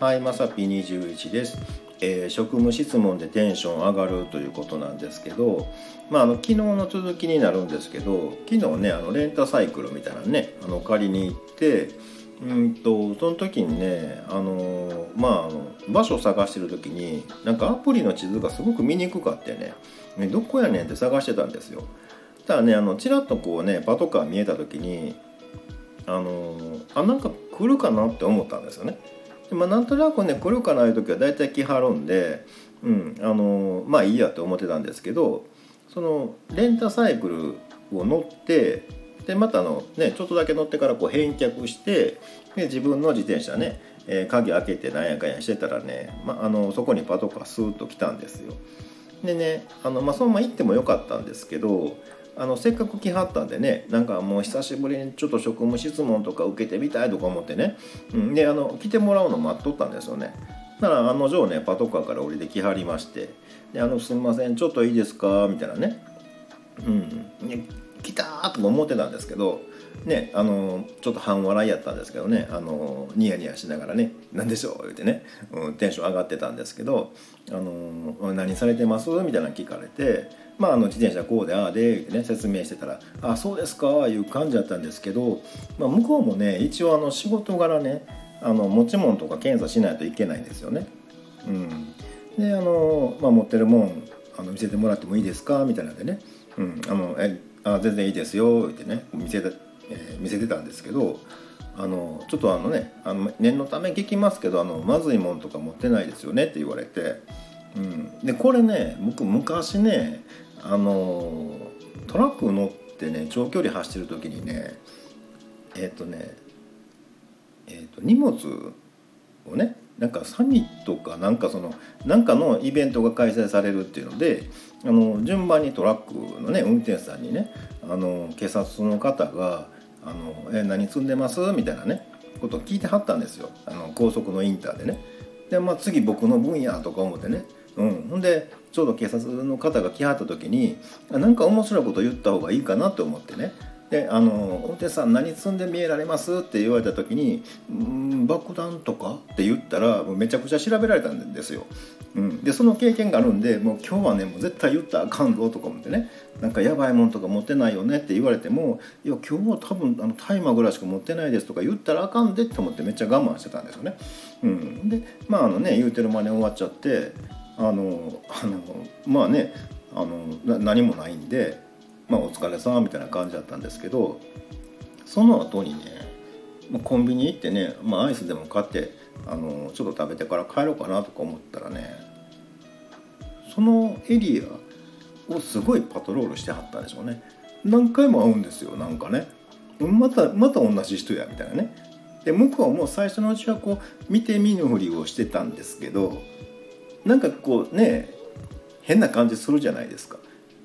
はい、まさぴ21です。えー、職務質問でテンション上がるということなんですけど、まあ、あの昨日の続きになるんですけど昨日ねあのレンタサイクルみたいなのねあの借りに行ってうんとその時にねあのまああの場所を探してる時になんかアプリの地図がすごく見にくかってねねどこやねんって探してたんですよ。ただねあのちらっとこうねパトカー見えた時にあのあなんか来るかなって思ったんですよね。でまあ、なんとなくね来るかないう時は大体来はるんで、うん、あのまあいいやと思ってたんですけどそのレンタサイクルを乗ってでまたあの、ね、ちょっとだけ乗ってからこう返却してで自分の自転車ね、えー、鍵開けてなんやかんやしてたらね、まあ、あのそこにパトカースーッと来たんですよ。でねあの、まあ、そのまま行ってもよかったんですけどあのせっかく来はったんでねなんかもう久しぶりにちょっと職務質問とか受けてみたいとか思ってね、うん、であの来てもらうの待っとったんですよねだから案の定ねパトカーから降りてきはりまして「であのすみませんちょっといいですか?」みたいなね「うん、ね来た!」とか思ってたんですけどねあのちょっと半笑いやったんですけどねあのニヤニヤしながらね「何でしょう?」言うてね、うん、テンション上がってたんですけど「あの何されてます?」みたいなの聞かれて「まあ、あの自転車こうでああで」ってね説明してたら「あそうですか」いう感じだったんですけど、まあ、向こうもね一応あの仕事柄ねあの持ち物とか検査しないといけないんですよね。うん、であの、まあ、持ってるもんあの見せてもらってもいいですか？みたいなんでね「うん、あのえあ全然いいですよ」ってね見せてえー、見せてたんですけどあのちょっとあのねあの念のため聞きますけどあのまずいもんとか持ってないですよね？って言われて、うん、でこれね僕昔ねあのトラック乗ってね長距離走ってる時にねえっ、ー、とねえっ、ー、と荷物をねなんかサミットかなんかそのなんかのイベントが開催されるっていうのであの順番にトラックのね運転手さんにねあの警察の方が「あのえ何積んでます?」みたいなねことを聞いてはったんですよあの高速のインターでね。でまあ次僕の分野とか思ってねうん、ほんでちょうど警察の方が来はった時に何か面白いこと言った方がいいかなと思ってねであの「運転手さん何積んで見えられます?」って言われた時に「うん爆弾とか?」って言ったらもうめちゃくちゃ調べられたんですよ。うん、でその経験があるんでもう今日はねもう絶対言ったらあかんぞとか思ってねなんかやばいもんとか持ってないよねって言われても「いや今日は多分あの大麻ぐらいしか持ってないです」とか言ったらあかんでって思ってめっちゃ我慢してたんですよね。うん、でまああのね言うてる間に終わっちゃってあのあのまあねあの何もないんでまあ、お疲れさんみたいな感じだったんですけどその後にねコンビニ行ってね、まあ、アイスでも買ってあのちょっと食べてから帰ろうかなとか思ったらねそのエリアをすごいパトロールしてはったんでしょうね。何回も会うんですよなんかね。またまた同じ人やみたいなね。で向こうも最初のうちはこう見て見ぬふりをしてたんですけどなんかこうね変な感じするじゃないですか。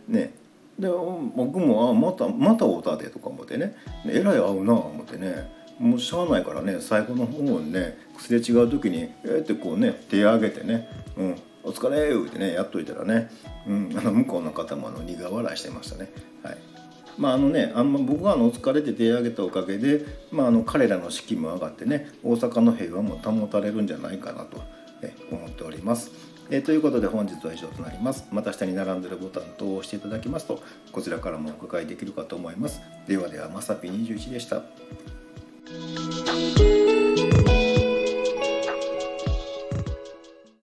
ね。で僕もあまたまた会うたでとか思ってね。えらい合うな思ってね。もうしゃあないからね最後の方にねすれ違う時にえー、ってこうね手上げてね「うん、お疲れ」言うてねやっといたらね、うん、あの向こうの方もあの苦笑いしてましたね。はい。まああのね、あんま僕はあのお疲れて手を挙げたおかげで、まあ、あの彼らの士気も上がってね大阪の平和も保たれるんじゃないかなと。思っております。え、ということで本日は以上となります。また下に並んでるボタン等を押していただきますとこちらからもお伺いできるかと思います。ではではまさぴ21でした。